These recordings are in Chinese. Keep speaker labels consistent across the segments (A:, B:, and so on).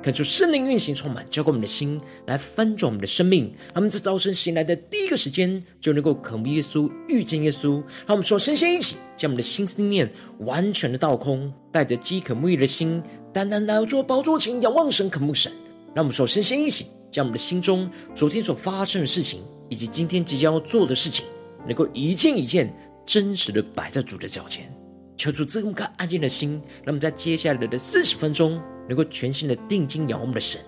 A: 恳求圣灵运行充满，浇灌我们的心，来翻转我们的生命。他们在早晨醒来的第一个时间，就能够渴慕耶稣、遇见耶稣。让我们说，身先一起将我们的心思念完全的倒空，带着饥渴沐浴的心。单单来到主宝座前，仰望神，渴慕神。让我们说先先一起，将我们的心中昨天所发生的事情，以及今天即将要做的事情，能够一件一件真实的摆在主的脚前，求主赐我们个安静的心。让我们在接下来的四十分钟，能够全心的定睛仰望我们的神，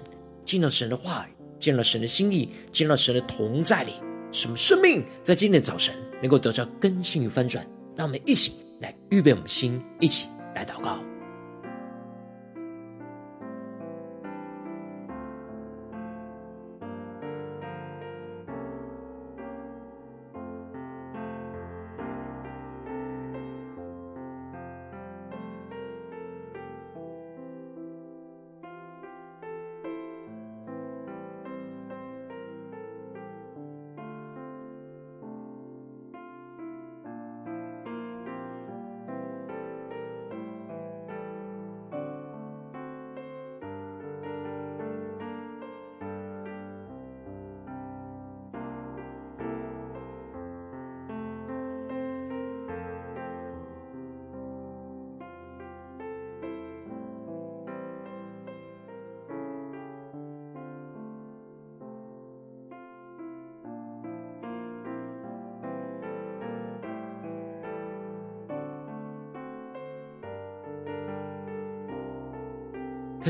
A: 进到神的话语，见到神的心意，见到神的同在里，什么生命在今天的早晨能够得到更新与翻转。让我们一起来预备我们的心，一起来祷告。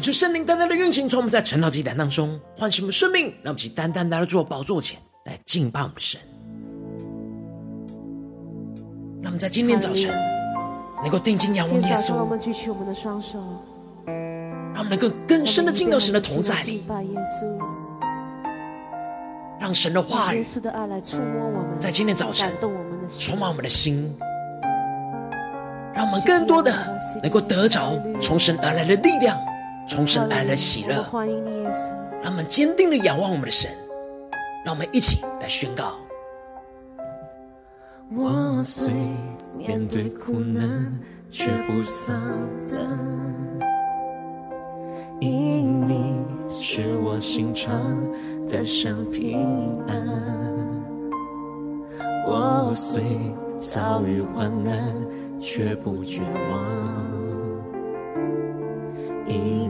A: 恳求圣灵单单的运行，从我们在晨祷祭坛当中唤醒我们生命，让我们起单单来到主宝座前来敬拜我们神。让我们在今天早晨能够定睛仰望耶稣。
B: 我们举起我们的双手，
A: 让我们能够更深的进到神的同在里。让神的话语在今天早晨充满我们的心，让我们更多的能够得着从神而来的力量。从神而来的喜乐，让我们坚定的仰望我们的神，让我们一起来宣告。
C: 我虽面对苦难，却不丧胆，因你是我心肠的上平安。我虽遭遇患难，却不绝望。因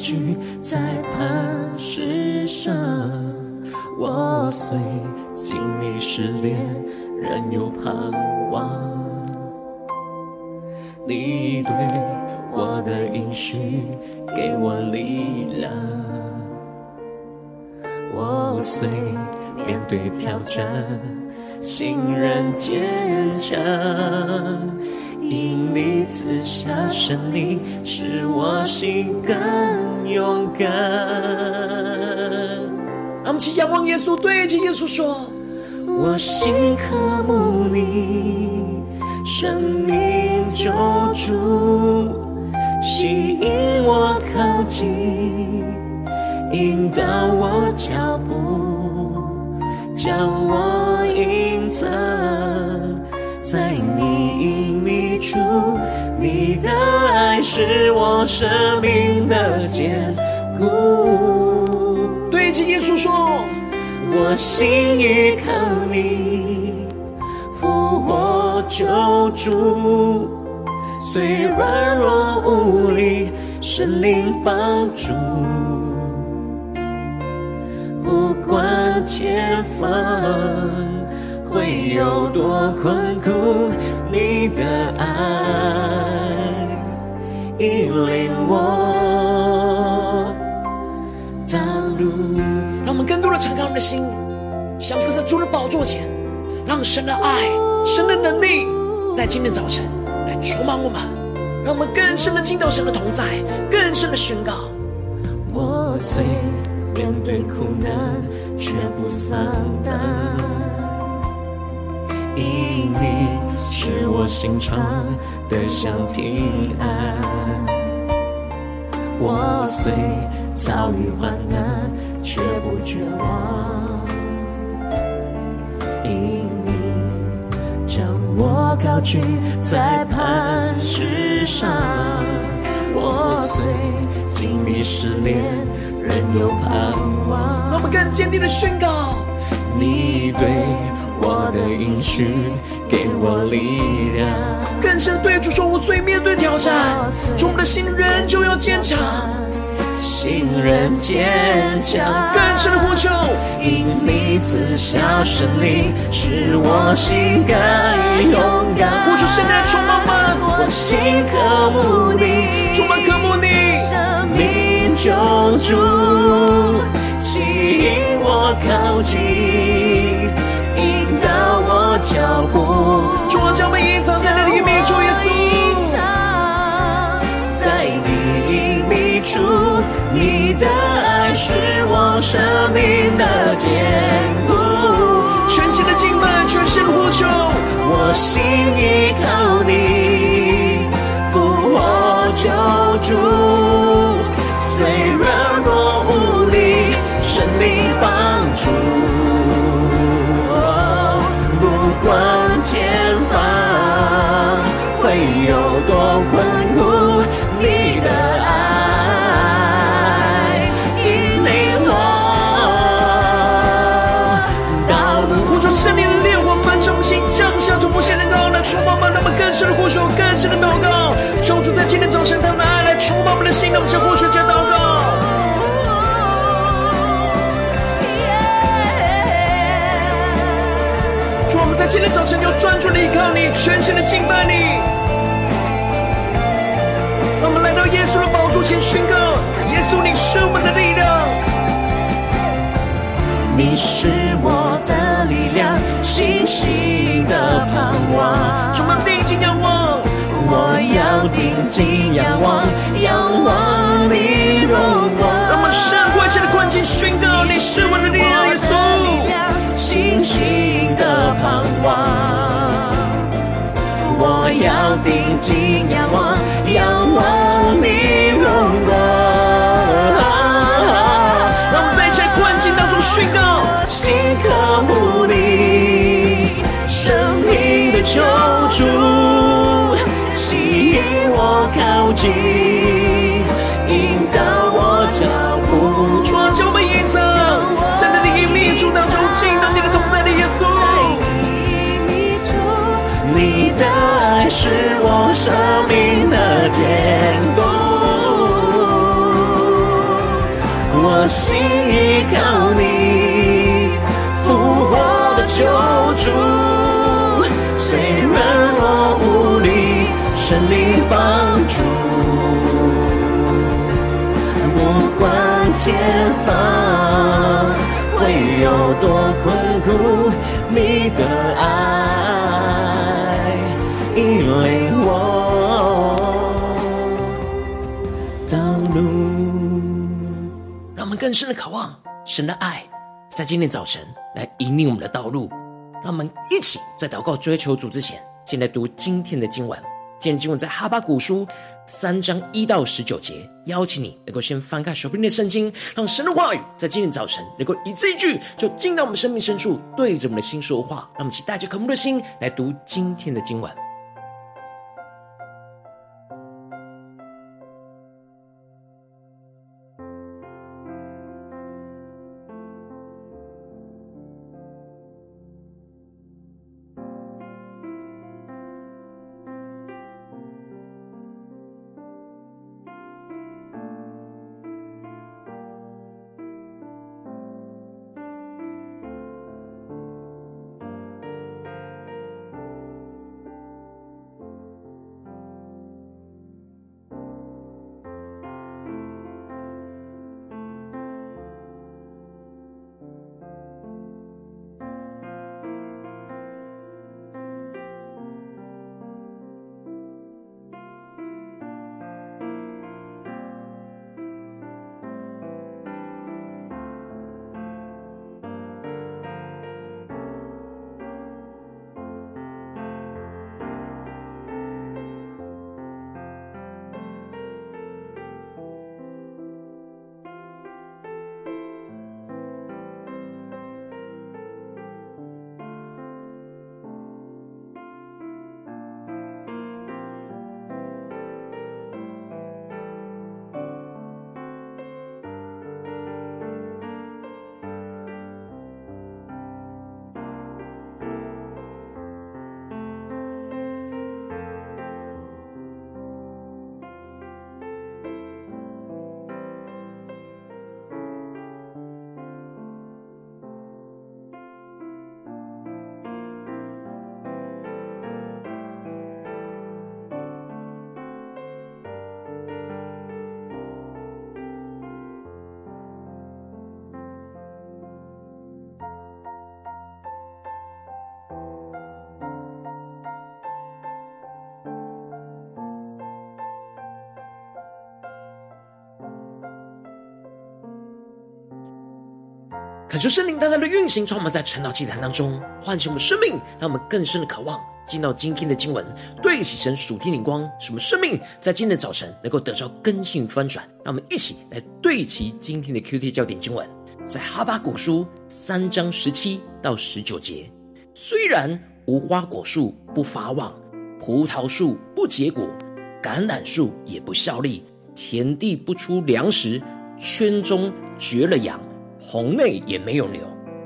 C: 我高举在磐石上，我虽经历失恋，仍有盼望。你对我的应许给我力量，我虽面对挑战，心仍坚强。因你赐下胜利，使我心更勇敢。
A: 让我们起仰望耶稣，对着耶稣说：
C: 我心渴慕你，生命救主，吸引我靠近，引导我脚步，将我隐藏在你隐秘处，你的爱是我生命的坚固。
A: 对着耶稣说，
C: 我心依靠你，复活救主，虽软弱无力，神灵帮助，不管前方。会有多困苦，你的爱引领我道路。
A: 让我们更多的敞开我们的心，降服在主的宝座前，让神的爱、神的能力在今天早晨来充满我们，让我们更深的进到神的同在，更深的宣告。
C: 我虽面对苦难，却不丧胆，因你使我心常得享平安。我虽遭遇患难，却不绝望，因你将我高举在磐石上。我虽经历失恋，仍有盼望。
A: 我们更坚定的宣告：
C: 你对我的应许，给我力量。
A: 更深对主说：我最面对挑战，主我们的信任就要坚强，
C: 信任坚强。
A: 更深的呼求，
C: 因你赐下神灵，使我心更勇敢。
A: 呼求圣灵充满我，
C: 我心渴慕你，
A: 充满渴慕你。
C: 命救主，吸引我靠近，脚步。
A: 主啊，将我们隐藏在你的隐秘处，耶稣。
C: 在你隐秘处，你的爱是我生命的坚固。
A: 全新的敬拜，全新的呼求，
C: 我心依靠你，复活救主。虽软弱无力，圣灵帮助。不管前方会有多困苦，你的爱引领我道路。
A: 呼求圣灵的烈火焚烧我们心，降下突破线的高来触摸吗？那么更深的呼求，更深的祷告，求主在今天早晨，他们的爱来触摸我们的心，让我们向呼求你，全心的敬拜你。让我们来到耶稣的宝座前宣告：耶稣，你是我们的力量，
C: 你是我的力量，信心的盼望。
A: 主，我们定睛仰望，
C: 我要定睛仰望，仰望你荣光。
A: 让我们胜过一切的困境，宣告你是我的力量，耶稣。
C: 信心的盼望，我要定睛仰望，仰望你荣光。
A: 让我们在一切困境当中宣告，
C: 心渴慕你，生命的救是我生命的坚固，我心依靠你，复活的救主，虽然我无力，圣灵帮助，不管前方会有多困苦，你的爱。引领我道路，
A: 让我们更深的渴望神的爱，在今天早晨来引领我们的道路。让我们一起在祷告追求主之前，先来读今天的经文。今天经文在哈巴谷书三章一到十九节。邀请你能够先翻开手边的圣经，让神的话语在今天早晨能够一字一句，就进到我们生命深处，对着我们的心说话。让我们一起带着渴慕的心来读今天的经文。求圣灵大大的运行，充满在晨祷祭坛当中唤醒我们生命，让我们更深的渴望进到今天的经文，对齐神属天灵光，使我们生命在今天的早晨能够得到更新翻转。让我们一起来对齐今天的 QT 焦点经文，在哈巴谷书三章十七到十九节。虽然无花果树不发旺，葡萄树不结果，橄榄树也不效力，田地不出粮食，圈中绝了羊。棚内也没有牛，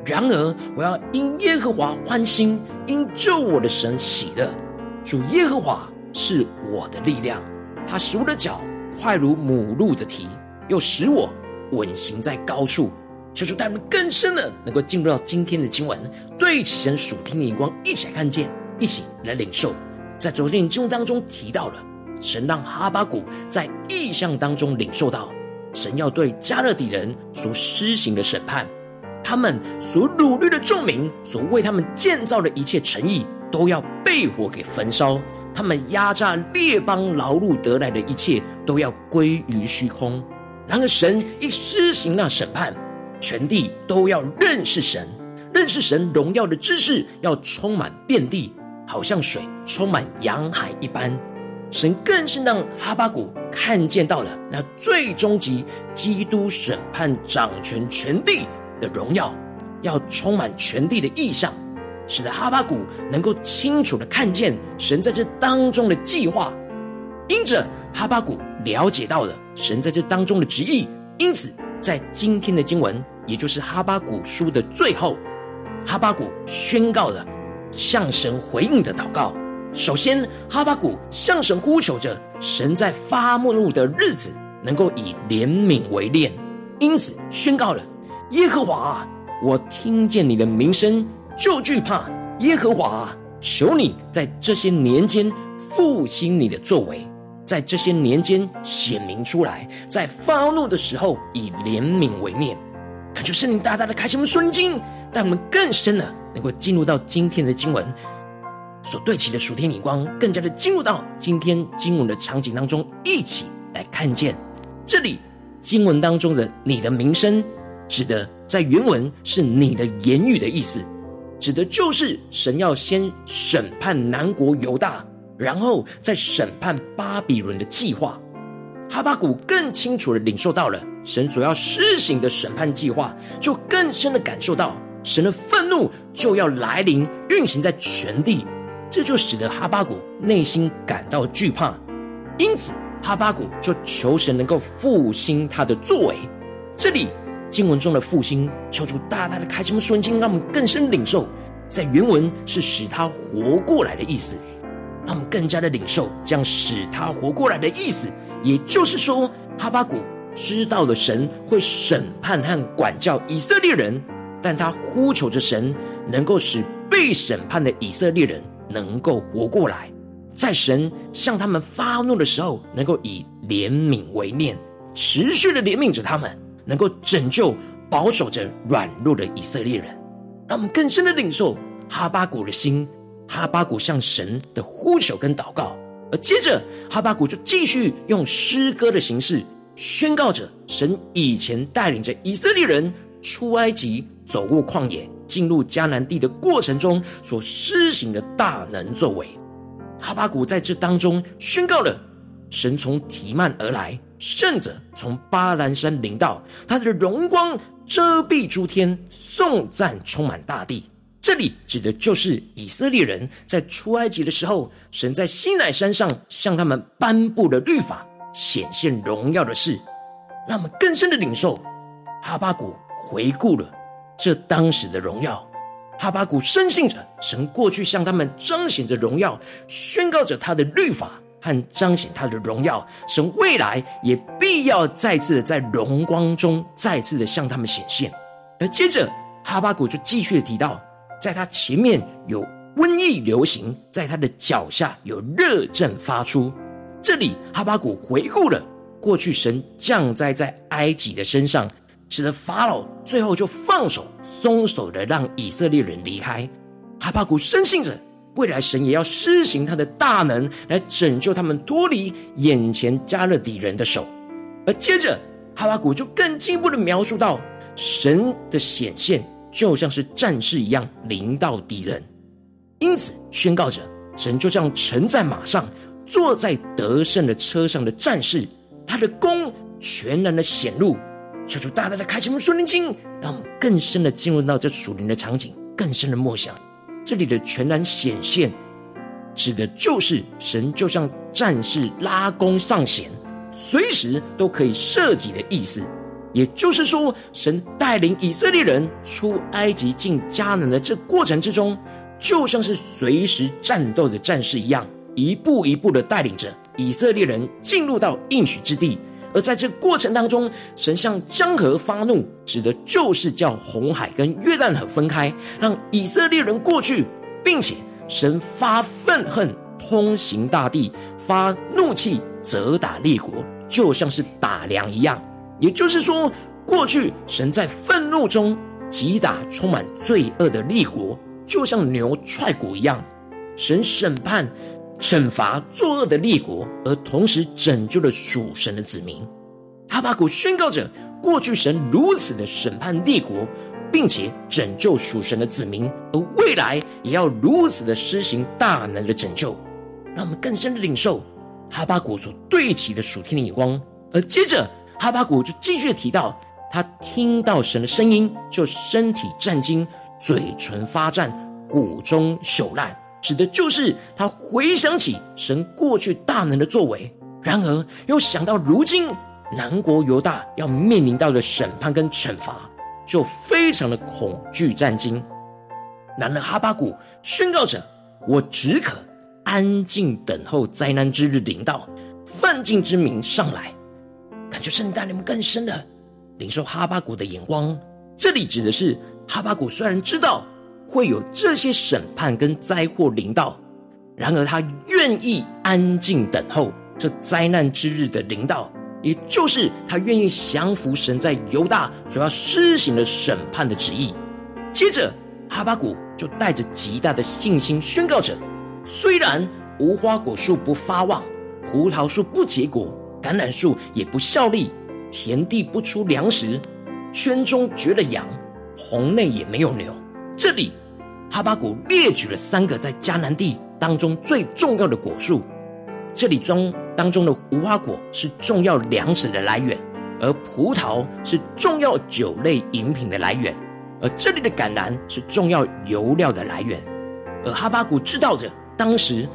A: 然而我要因耶和华欢心，因救我的神喜乐。主耶和华是我的力量，他使我的脚快如母鹿的蹄，又使我稳行在高处。求主带我们更深的能够进入到今天的经文，对起神属天的眼光，一起来看见，一起来领受。在昨天的经文当中提到了，神让哈巴谷在异象当中领受到。神要对迦勒底人所施行的审判，他们所掳掠的众民，所为他们建造的一切城邑，都要被火给焚烧。他们压榨列邦劳碌得来的一切，都要归于虚空。然而，神一施行那审判，全地都要认识神，认识神荣耀的知识要充满遍地，好像水充满洋海一般。神更是让哈巴谷看见到了那最终极基督审判掌权全地的荣耀，要充满全地的意象，使得哈巴谷能够清楚的看见神在这当中的计划。因着哈巴谷了解到了神在这当中的旨意，因此在今天的经文，也就是哈巴谷书的最后，哈巴谷宣告了向神回应的祷告。首先，哈巴谷向神呼求着，神在发怒的日子能够以怜悯为念，因此宣告了：耶和华，我听见你的名声就惧怕。耶和华，求你在这些年间复兴你的作为，在这些年间显明出来，在发怒的时候以怜悯为念。恳求圣灵大大的开启我们顺经，让我们更深的能够进入到今天的经文。所对齐的属天眼光，更加的进入到今天经文的场景当中，一起来看见这里经文当中的“你的名声”，指的在原文是你的言语的意思，指的就是神要先审判南国犹大，然后再审判巴比伦的计划。哈巴谷更清楚的领受到了神所要施行的审判计划，就更深的感受到神的愤怒就要来临，运行在全地。这就使得哈巴谷内心感到惧怕，因此哈巴谷就求神能够复兴他的作为。这里经文中的复兴，求主大大的开启我们顺经，让我们更深领受，在原文是使他活过来的意思，让我们更加的领受这样使他活过来的意思。也就是说，哈巴谷知道了神会审判和管教以色列人，但他呼求着神能够使被审判的以色列人。能够活过来，在神向他们发怒的时候，能够以怜悯为念，持续的怜悯着他们，能够拯救、保守着软弱的以色列人，让我们更深的领受哈巴谷的心。哈巴谷向神的呼求跟祷告，而接着哈巴谷就继续用诗歌的形式宣告着神以前带领着以色列人出埃及，走过旷野。进入迦南地的过程中所施行的大能作为，哈巴谷在这当中宣告了神从提幔而来，圣者从巴兰山临到，他的荣光遮蔽诸天，颂赞充满大地。这里指的就是以色列人在出埃及的时候，神在西乃山上向他们颁布了律法，显现荣耀的事，让我们更深的领受。哈巴谷回顾了。这当时的荣耀，哈巴谷深信着神过去向他们彰显着荣耀，宣告着他的律法和彰显他的荣耀。神未来也必要再次的在荣光中再次的向他们显现。而接着，哈巴谷就继续的提到，在他前面有瘟疫流行，在他的脚下有热症发出。这里，哈巴谷回顾了过去神降灾在埃及的身上。使得法老最后就放手松手的让以色列人离开。哈巴谷深信着未来神也要施行他的大能来拯救他们脱离眼前迦勒底人的手。而接着哈巴谷就更进一步的描述到神的显现就像是战士一样临到敌人，因此宣告着神就像乘在马上、坐在得胜的车上的战士，他的功全然的显露。求主大大的开启我们属灵经，让我们更深的进入到这属灵的场景，更深的默想。这里的全然显现，指的就是神就像战士拉弓上弦，随时都可以射击的意思。也就是说，神带领以色列人出埃及进迦南的这过程之中，就像是随时战斗的战士一样，一步一步的带领着以色列人进入到应许之地。而在这过程当中，神向江河发怒，指的就是叫红海跟约旦河分开，让以色列人过去，并且神发愤恨，通行大地，发怒气，责打列国，就像是打粮一样。也就是说，过去神在愤怒中击打充满罪恶的列国，就像牛踹骨一样，神审判。惩罚作恶的列国，而同时拯救了属神的子民。哈巴谷宣告着：过去神如此的审判列国，并且拯救属神的子民，而未来也要如此的施行大能的拯救。让我们更深的领受哈巴谷所对齐的属天的眼光。而接着，哈巴谷就继续提到，他听到神的声音，就身体战惊，嘴唇发颤，骨中朽烂。指的就是他回想起神过去大能的作为，然而又想到如今南国犹大要面临到的审判跟惩罚，就非常的恐惧战惊。然而哈巴谷宣告着：“我只可安静等候灾难之日临到，犯境之民上来。”感觉圣带你们更深的领受哈巴谷的眼光。这里指的是哈巴谷虽然知道。会有这些审判跟灾祸临到，然而他愿意安静等候这灾难之日的临到，也就是他愿意降服神在犹大所要施行的审判的旨意。接着，哈巴谷就带着极大的信心宣告着：虽然无花果树不发旺，葡萄树不结果，橄榄树也不效力，田地不出粮食，圈中绝了羊，棚内也没有牛。这里，哈巴谷列举了三个在迦南地当中最重要的果树。这里中当中的无花果是重要粮食的来源，而葡萄是重要酒类饮品的来源，而这里的橄榄是重要油料的来源。而哈巴谷知道着，当时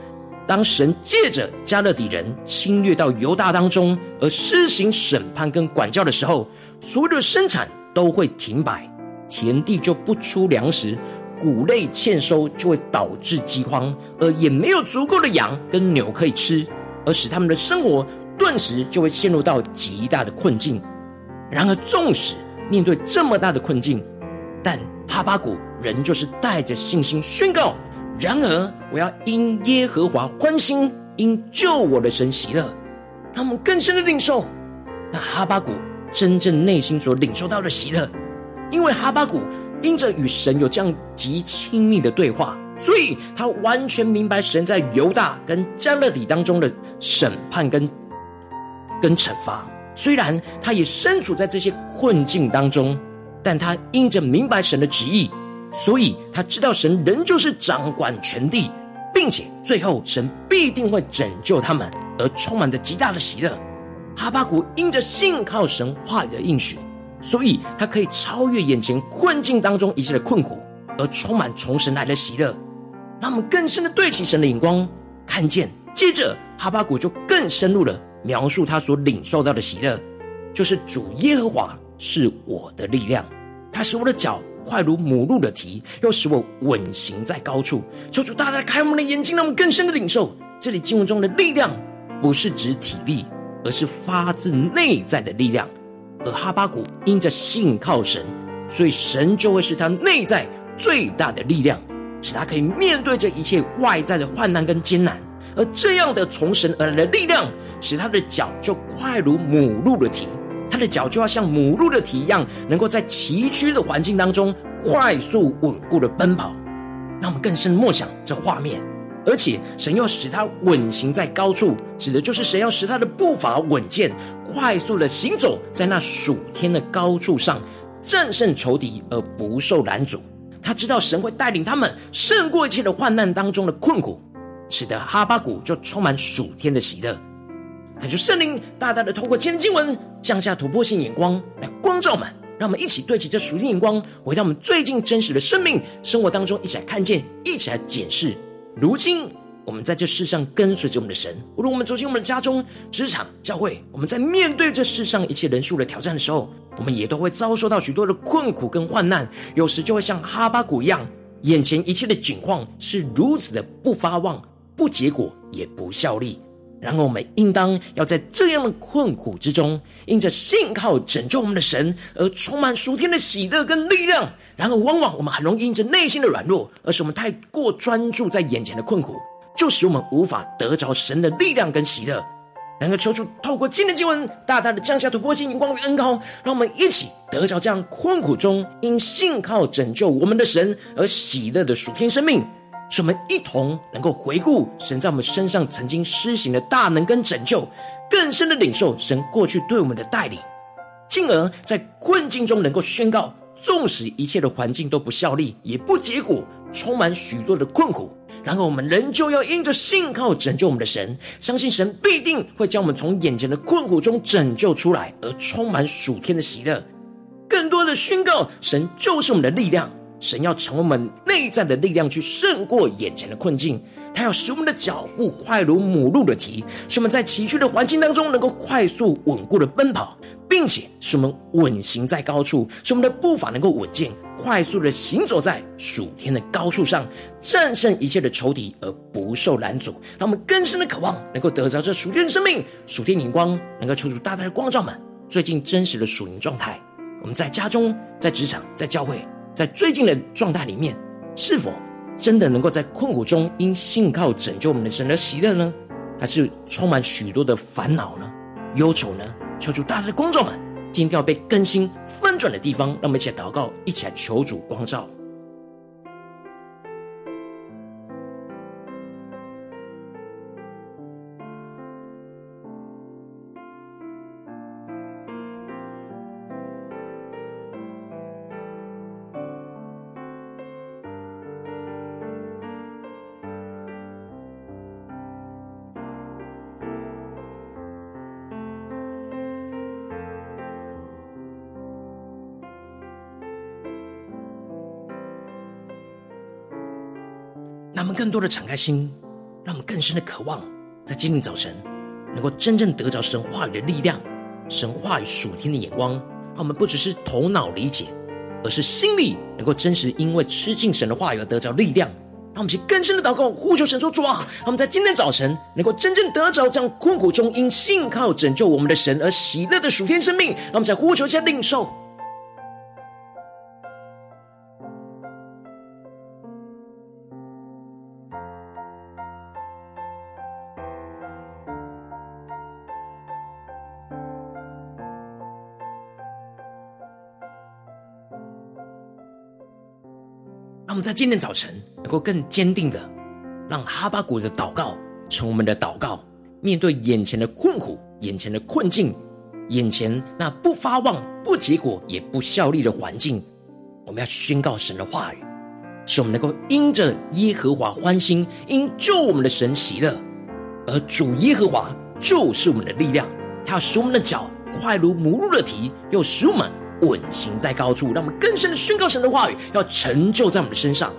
A: 当神借着迦勒底人侵略到犹大当中，而施行审判跟管教的时候，所有的生产都会停摆。田地就不出粮食，谷类欠收就会导致饥荒，而也没有足够的羊跟牛可以吃，而使他们的生活顿时就会陷入到极大的困境。然而，纵使面对这么大的困境，但哈巴谷仍旧是带着信心宣告：然而，我要因耶和华欢心，因救我的神喜乐。他们更深的领受那哈巴谷真正内心所领受到的喜乐。因为哈巴谷因着与神有这样极亲密的对话，所以他完全明白神在犹大跟迦勒底当中的审判跟跟惩罚。虽然他也身处在这些困境当中，但他因着明白神的旨意，所以他知道神仍旧是掌管全地，并且最后神必定会拯救他们，而充满着极大的喜乐。哈巴谷因着信靠神话语的应许。所以，他可以超越眼前困境当中一切的困苦，而充满从神来的喜乐。让我们更深的对齐神的眼光，看见。接着，哈巴谷就更深入了描述他所领受到的喜乐，就是主耶和华是我的力量，他使我的脚快如母鹿的蹄，又使我稳行在高处。求主大大开我们的眼睛，让我们更深的领受这里经文中的力量，不是指体力，而是发自内在的力量。而哈巴谷因着信靠神，所以神就会是他内在最大的力量，使他可以面对这一切外在的患难跟艰难。而这样的从神而来的力量，使他的脚就快如母鹿的蹄，他的脚就要像母鹿的蹄一样，能够在崎岖的环境当中快速稳固的奔跑。让我们更深默想这画面。而且神要使他稳行在高处，指的就是神要使他的步伐稳健，快速的行走在那属天的高处上，战胜仇敌而不受拦阻。他知道神会带领他们胜过一切的患难当中的困苦，使得哈巴谷就充满属天的喜乐。他就圣灵大大的透过今天经文降下突破性眼光来光照我们，让我们一起对齐这属天眼光，回到我们最近真实的生命生活当中，一起来看见，一起来检视。如今我们在这世上跟随着我们的神，无论我们走进我们的家中、职场、教会，我们在面对这世上一切人数的挑战的时候，我们也都会遭受到许多的困苦跟患难，有时就会像哈巴谷一样，眼前一切的景况是如此的不发望、不结果、也不效力。然而，我们应当要在这样的困苦之中，因着信靠拯救我们的神，而充满属天的喜乐跟力量。然而，往往我们很容易因着内心的软弱，而使我们太过专注在眼前的困苦，就使我们无法得着神的力量跟喜乐。然而，求主透过今天的经文，大大的降下突破性光与恩膏，让我们一起得着这样困苦中因信靠拯救我们的神而喜乐的属天生命。使我们一同能够回顾神在我们身上曾经施行的大能跟拯救，更深的领受神过去对我们的带领，进而在困境中能够宣告：纵使一切的环境都不效力，也不结果，充满许多的困苦，然后我们仍旧要因着信靠拯救我们的神，相信神必定会将我们从眼前的困苦中拯救出来，而充满属天的喜乐。更多的宣告：神就是我们的力量。神要成为我们内在的力量，去胜过眼前的困境。他要使我们的脚步快如母鹿的蹄，使我们在崎岖的环境当中能够快速稳固的奔跑，并且使我们稳行在高处，使我们的步伐能够稳健，快速的行走在属天的高处上，战胜一切的仇敌而不受拦阻。让我们更深的渴望，能够得着这属天的生命、属天灵光，能够求主大大的光照们最近真实的属灵状态。我们在家中、在职场、在教会。在最近的状态里面，是否真的能够在困苦中因信靠拯救我们的神而喜乐呢？还是充满许多的烦恼呢？忧愁呢？求主大家的工众们，今天要被更新翻转的地方，让我们一起来祷告，一起来求主光照。让我们更多的敞开心，让我们更深的渴望，在今天早晨能够真正得着神话语的力量，神话语属天的眼光，让我们不只是头脑理解，而是心里能够真实因为吃进神的话语而得着力量。让我们去更深的祷告，呼求神说主啊，让我们在今天早晨能够真正得着这样困苦中因信靠拯救我们的神而喜乐的属天生命。让我们在呼求下领受。们在今天早晨能够更坚定的，让哈巴谷的祷告成我们的祷告。面对眼前的困苦、眼前的困境、眼前那不发旺、不结果也不效力的环境，我们要宣告神的话语，使我们能够因着耶和华欢心，因救我们的神喜乐。而主耶和华就是我们的力量，他要使我们的脚快如母鹿的蹄，又使我们。稳行在高处，让我们更深的宣告神的话语，要成就在我们的身上。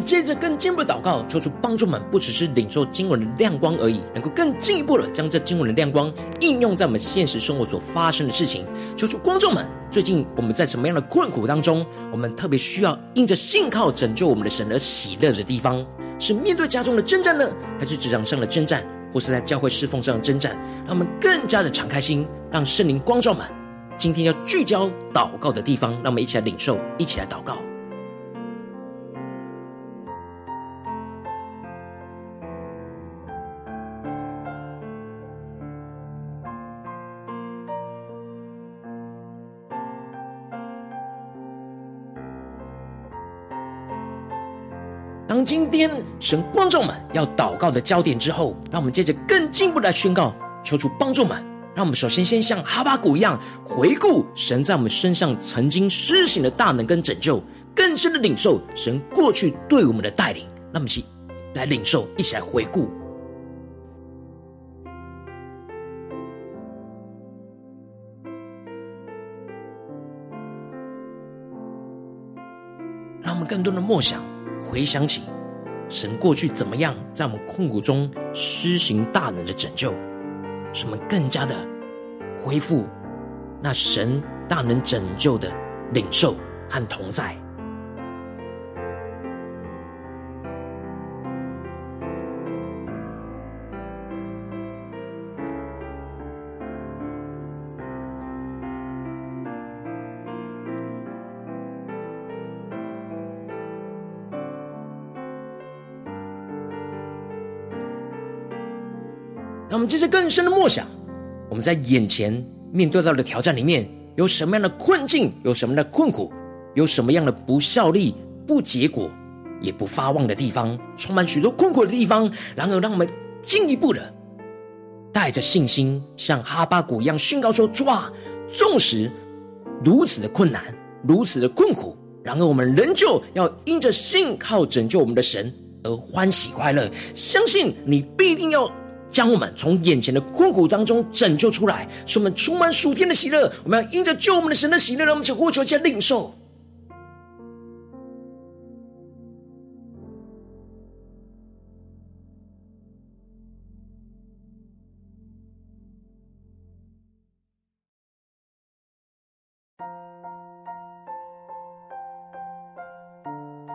A: 们接着更进一步的祷告，求主帮助们，不只是领受经文的亮光而已，能够更进一步的将这经文的亮光应用在我们现实生活所发生的事情。求主观众们，最近我们在什么样的困苦当中？我们特别需要因着信靠拯救我们的神而喜乐的地方，是面对家中的征战呢，还是职场上的征战，或是在教会侍奉上的征战？让我们更加的敞开心，让圣灵光照们。今天要聚焦祷告的地方，让我们一起来领受，一起来祷告。今天神观众们要祷告的焦点之后，让我们接着更进一步来宣告，求主帮助们。让我们首先先像哈巴谷一样，回顾神在我们身上曾经施行的大能跟拯救，更深的领受神过去对我们的带领。那么，一起来领受，一起来回顾，让我们更多的默想。回想起神过去怎么样在我们困苦中施行大能的拯救，使我们更加的恢复那神大能拯救的领受和同在。让我们接着更深的默想，我们在眼前面对到的挑战里面，有什么样的困境，有什么样的困苦，有什么样的不效力、不结果、也不发旺的地方，充满许多困苦的地方。然而，让我们进一步的带着信心，像哈巴谷一样宣告说：“抓，纵使如此的困难，如此的困苦，然而我们仍旧要因着信靠拯救我们的神而欢喜快乐，相信你必定要。”将我们从眼前的困苦当中拯救出来，使我们充满属天的喜乐。我们要因着救我们的神的喜乐，让我们去呼求，去领受。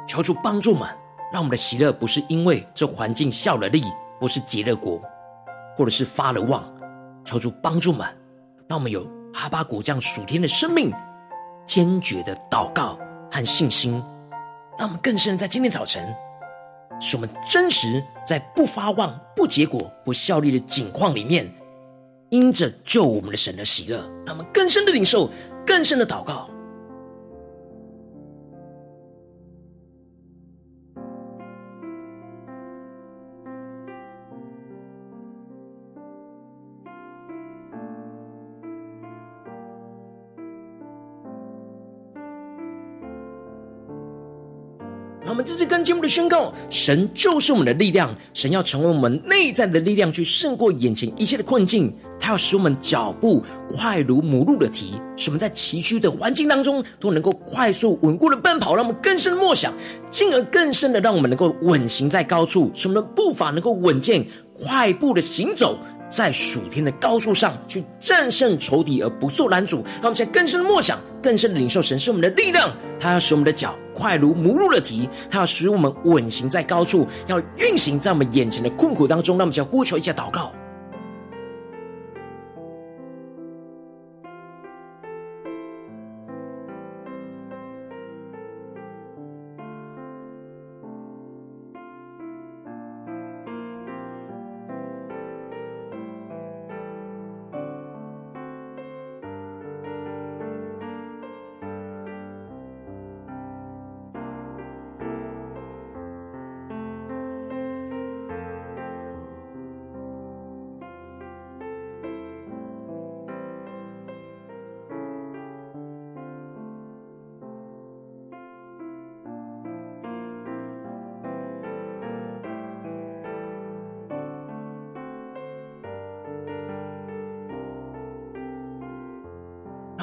A: 求主帮助们，让我们的喜乐不是因为这环境效了力，不是结了果。或者是发了旺，求主帮助们，让我们有哈巴谷这样属天的生命，坚决的祷告和信心，让我们更深的在今天早晨，使我们真实在不发旺、不结果、不效力的境况里面，因着救我们的神的喜乐，让我们更深的领受，更深的祷告。节目的宣告，神就是我们的力量，神要成为我们内在的力量，去胜过眼前一切的困境。他要使我们脚步快如母鹿的蹄，使我们在崎岖的环境当中都能够快速稳固的奔跑。让我们更深的默想，进而更深的让我们能够稳行在高处，使我们的步伐能够稳健，快步的行走。在暑天的高处上去战胜仇敌而不做拦阻，让我们在更深的默想、更深的领受神是我们的力量。他要使我们的脚快如母鹿的蹄，他要使我们稳行在高处，要运行在我们眼前的困苦当中。让我们先呼求一下祷告。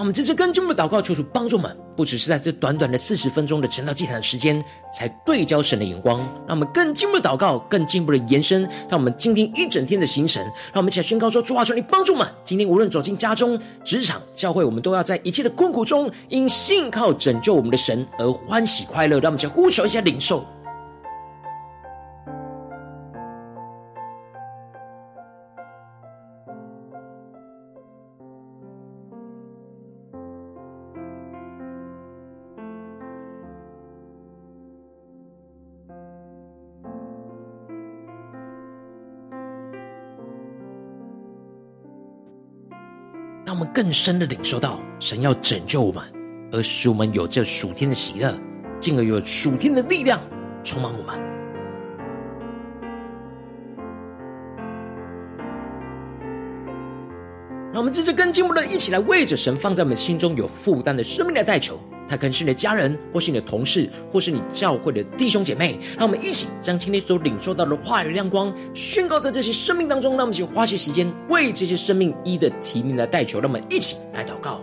A: 让我们这次更进一步的祷告，求主帮助我们，不只是在这短短的四十分钟的晨祷祭坛的时间，才对焦神的眼光。让我们更进一步的祷告，更进一步的延伸，让我们今天一整天的行程，让我们一起来宣告说：主啊，求你帮助我们，今天无论走进家中、职场、教会，我们都要在一切的困苦中，因信靠拯救我们的神而欢喜快乐。让我们一起呼求一下领受。更深的领受到神要拯救我们，而使我们有着属天的喜乐，进而有属天的力量充满我们。那我们这次跟进一步的一起来为着神放在我们心中有负担的生命来代求。他可能是你的家人，或是你的同事，或是你教会的弟兄姐妹。让我们一起将今天所领受到的话语亮光宣告在这些生命当中。让我们一起花些时间为这些生命一的提名来代求。让我们一起来祷告。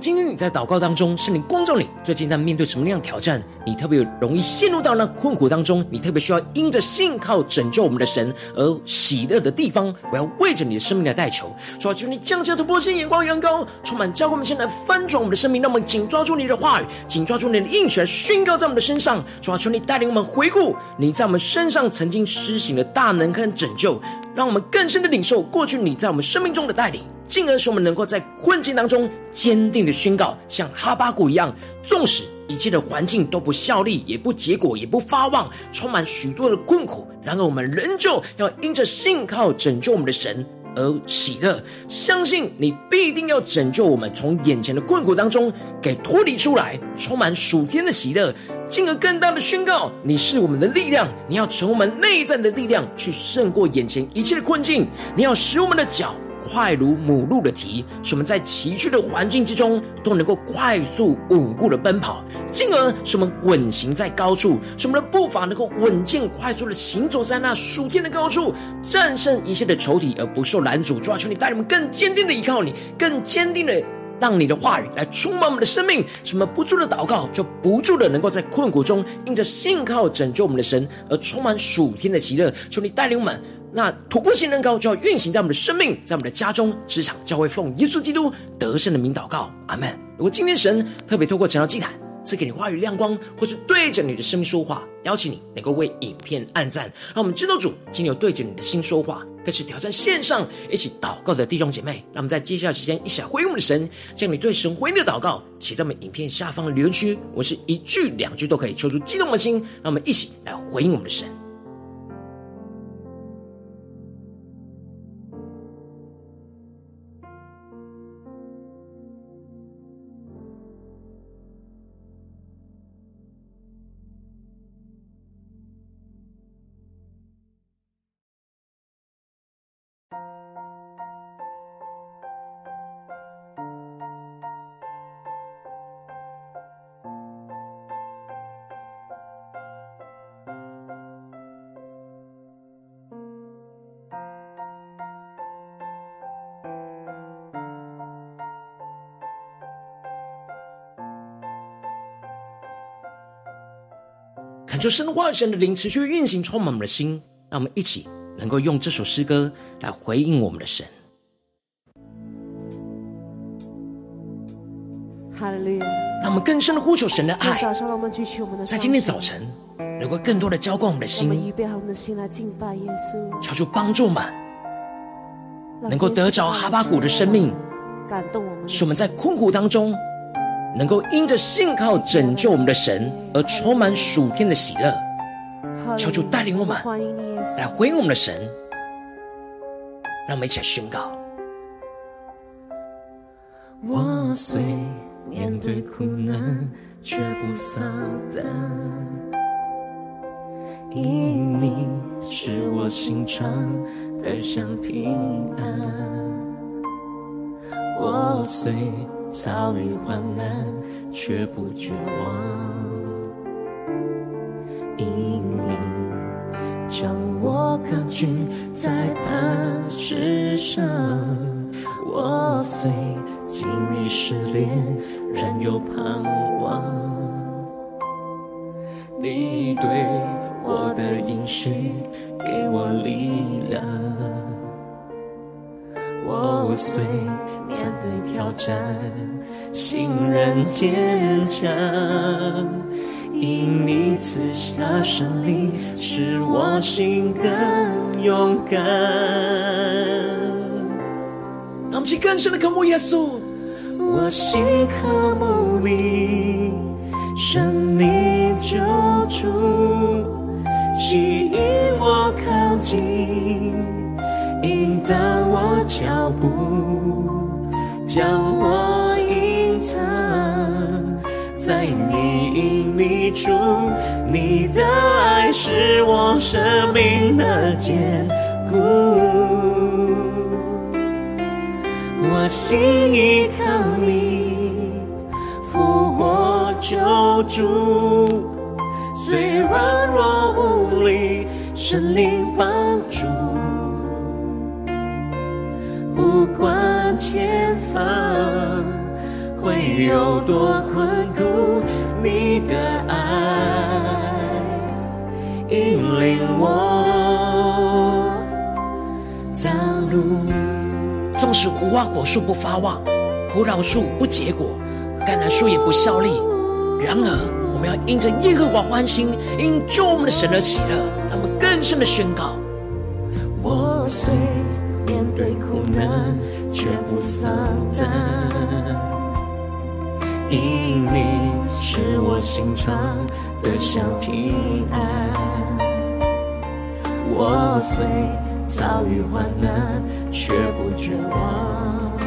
A: 今天你在祷告当中，圣灵光照你，最近在面对什么样的挑战？你特别容易陷入到那困苦当中，你特别需要因着信靠拯救我们的神而喜乐的地方，我要为着你的生命来代求，说求你降下突破性眼光，阳高，充满教会，我们先来翻转我们的生命，让我们紧抓住你的话语，紧抓住你的应许宣告在我们的身上，说求你带领我们回顾你在我们身上曾经施行的大能跟拯救，让我们更深的领受过去你在我们生命中的带领。进而使我们能够在困境当中坚定的宣告，像哈巴谷一样，纵使一切的环境都不效力，也不结果，也不发旺，充满许多的困苦，然而我们仍旧要因着信靠拯救我们的神而喜乐，相信你必定要拯救我们从眼前的困苦当中给脱离出来，充满属天的喜乐，进而更大的宣告，你是我们的力量，你要成为我们内在的力量，去胜过眼前一切的困境，你要使我们的脚。快如母鹿的蹄，使我们在崎岖的环境之中都能够快速稳固的奔跑，进而使我们稳行在高处，使我们的步伐能够稳健快速的行走在那属天的高处，战胜一切的仇敌而不受拦阻。主啊，求你带领我们更坚定的依靠你，更坚定的让你的话语来充满我们的生命，使我们不住的祷告，就不住的能够在困苦中因着信靠拯救我们的神而充满属天的喜乐。求你带领我们。那突破性能高就要运行在我们的生命，在我们的家中、职场、教会，奉耶稣基督得胜的名祷告，阿门。如果今天神特别透过晨祷祭坛赐给你话语亮光，或是对着你的生命说话，邀请你能够为影片按赞，让我们知道主今天有对着你的心说话，更是挑战线上一起祷告的弟兄姐妹。让我们在接下来时间一起来回应我们的神，将你对神回应的祷告写在我们影片下方的留言区，我是一句两句都可以，求出激动的心，让我们一起来回应我们的神。求神的话语、神的灵持续运行，充满我们的心，让我们一起能够用这首诗歌来回应我们的神。
B: 哈利路亚！
A: 让我们更深的呼求神的爱。
B: 早上，让我们举起我们的，
A: 在今天早晨，能够更多的浇灌我们的心。
B: 我们预备好我们的心来敬拜耶稣。
A: 求主帮助我们，能够得着哈巴谷的生命，
B: 感动我们，
A: 使我们在困苦当中，能够因着信靠拯救我们的神而充满属天的喜乐。求主带领我们来回应我们的神，让我们一起来宣告。
C: 我虽面对苦难，却不丧胆，因你使我心肠得享平安。我虽遭遇患难，却不绝望，因你将我高举在磐石上。我虽经历失恋，仍有盼望。你对我的应许给我力量。我虽面对挑战，心仍坚强。因你赐下胜利，使我心更勇敢。
A: 让我们去更深的渴慕耶稣，
C: 我心渴慕你，神你救主，吸引我靠近，引导我脚步，将我隐藏在你隐秘处，你的爱是我生命的坚固。我心依靠你，复活救主，虽软弱无力，神灵帮前方会有多困苦，你的爱引领我道路。
A: 纵使无花果树不发旺，葡萄树不结果，橄榄树也不效力。然而，我们要因着耶和华欢心，因救我们的神而喜乐。让我们更深的宣告：
C: 我虽面对苦难，却不丧胆，因你是我心常得享平安。我虽遭遇患难，却不绝望，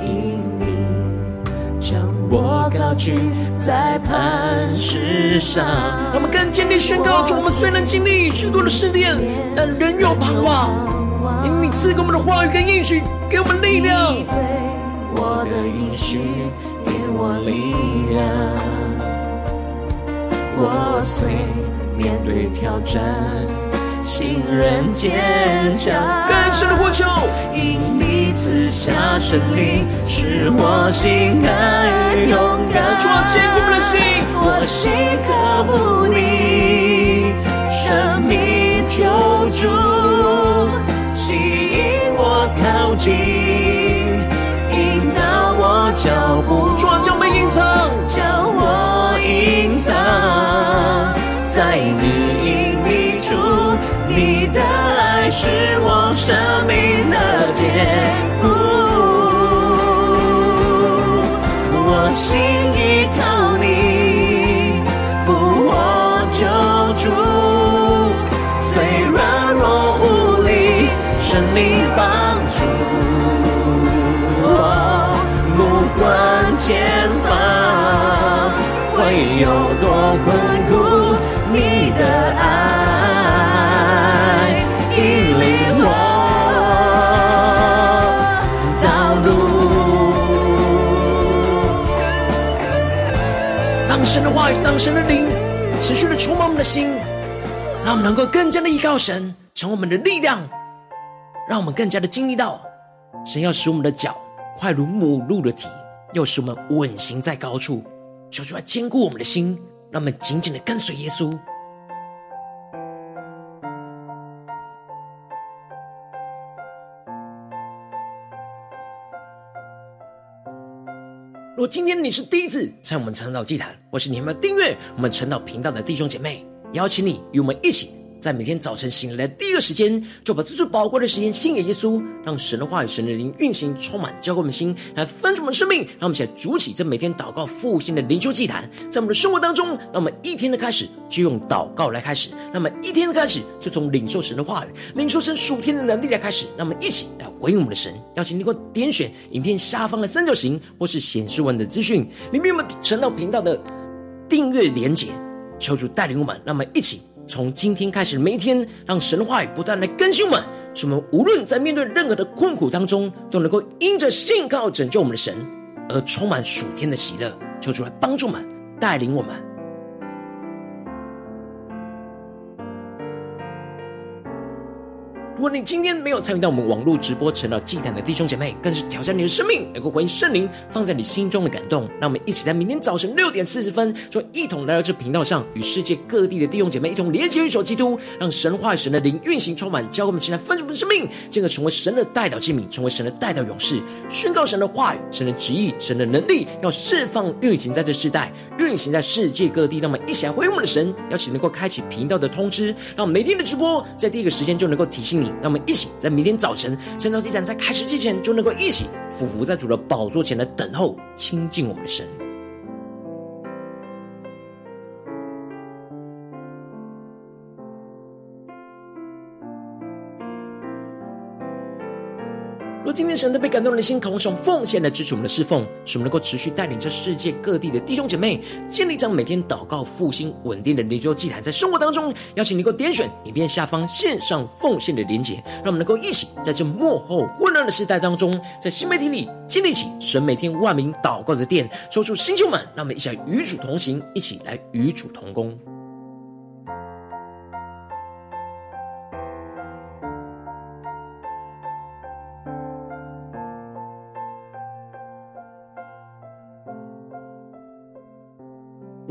C: 因你将我高举在磐石上。
A: 让我们更坚定宣告：主，我们虽然经历许多的试炼，但仍有盼望。因你赐给我们的话语跟应许，给我们力量。
C: 你对我的应许，给我力量。我虽面对挑战。心仍坚强，
A: 更深的呼求，
C: 因你赐下神灵，使我心更勇敢。
A: 主啊，坚固我们的心，
C: 我心渴慕你，生命救主，靠近，引导我脚步。
A: 主啊，将我隐藏，
C: 将我隐藏在你隐秘处。你的爱是我生命的坚固，我心依靠你，扶我救主，虽软弱无力，圣灵帮前方会有多困苦，你的爱引领我道路。让。
A: 神的话语，当神的灵持续的充满我们的心，让我们能够更加的依靠神，成我们的力量，让我们更加的经历到神要使我们的脚快如母鹿的蹄，又使我们稳行在高处，求主来坚固我们的心，让我们紧紧的跟随耶稣。如果今天你是第一次在我们传道祭坛，或是你还没有订阅我们传道频道的弟兄姐妹，邀请你与我们一起。在每天早晨醒来的第一个时间，就把这最宝贵的时间献给耶稣，让神的话语、神的灵运行，充满浇灌我们的心，来分足我们生命。让我们一起来筑起这每天祷告复兴的灵修祭坛，在我们的生活当中，让我们一天的开始就用祷告来开始，那么一天的开始就从领受神的话语、领受神属天的能力来开始。让我们一起来回应我们的神。邀请你给我点选影片下方的三角形，或是显示文的资讯里面有我们传道频道的订阅连结，求主带领我们，让我们一起。从今天开始，每一天，让神的话语不断来更新我们，使我们无论在面对任何的困苦当中，都能够因着信靠拯救我们的神，而充满属天的喜乐。求主来帮助我们，带领我们。如果你今天没有参与到我们网络直播成了祭坛的弟兄姐妹，更是挑战你的生命，能够回应圣灵放在你心中的感动。让我们一起在明天早晨六点四十分，就一同来到这频道上，与世界各地的弟兄姐妹一同连接、一所基督，让神话神的灵运行充满，教会我们起来分盛我们的生命，进而成为神的代祷器皿，成为神的代祷勇士，宣告神的话语、神的旨意、神的能力，要释放运行在这世代，运行在世界各地。让我们一起来回应我们的神，邀请能够开启频道的通知，让每天的直播在第一个时间就能够提醒你。让我们一起在明天早晨圣道祭坛在开始之前，就能够一起俯伏在主的宝座前来等候亲近我们的神。今天神特别感动人的心，渴望用奉献来支持我们的侍奉，使我们能够持续带领着世界各地的弟兄姐妹建立这样每天祷告复兴稳定的灵修祭坛，在生活当中，邀请你能够点选影片下方线上奉献的连结，让我们能够一起在这幕后混乱的时代当中，在新媒体里建立起神每天万名祷告的殿，抽出新秀们，让我们一起来与主同行，一起来与主同工。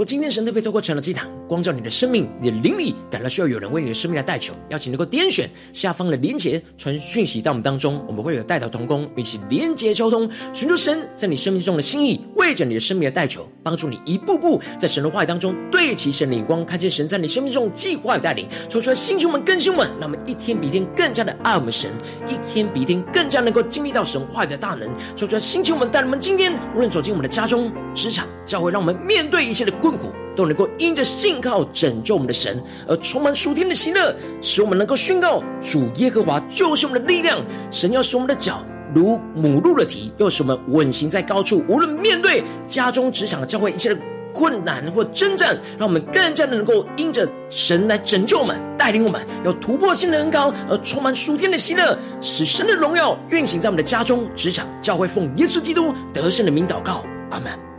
A: 我今天神特别透过成了祭坛，光照你的生命，你的灵里感到需要有人为你的生命来代求，邀请能够点选下方的连结，传讯息到我们当中，我们会有代祷同工，一起连结交通，寻求神在你生命中的心意，为着你的生命的代求，帮助你一步步在神的话语当中对齐神的眼光，看见神在你生命中计划与带领，说出来星球们更新们，让我们一天比一天更加的爱我们神，一天比一天更加能够经历到神话语的大能，说出来星球们带领们今天无论走进我们的家中、职场、教会，让我们面对一切的困。痛苦都能够因着信靠拯救我们的神而充满属天的喜乐，使我们能够宣告主耶和华就是我们的力量。神要使我们的脚如母鹿的蹄，又使我们稳行在高处。无论面对家中、职场、教会一切的困难或征战，让我们更加的能够因着神来拯救我们、带领我们，要突破性的恩膏而充满属天的喜乐，使神的荣耀运行在我们的家中、职场、教会。奉耶稣基督得胜的名祷告，阿门。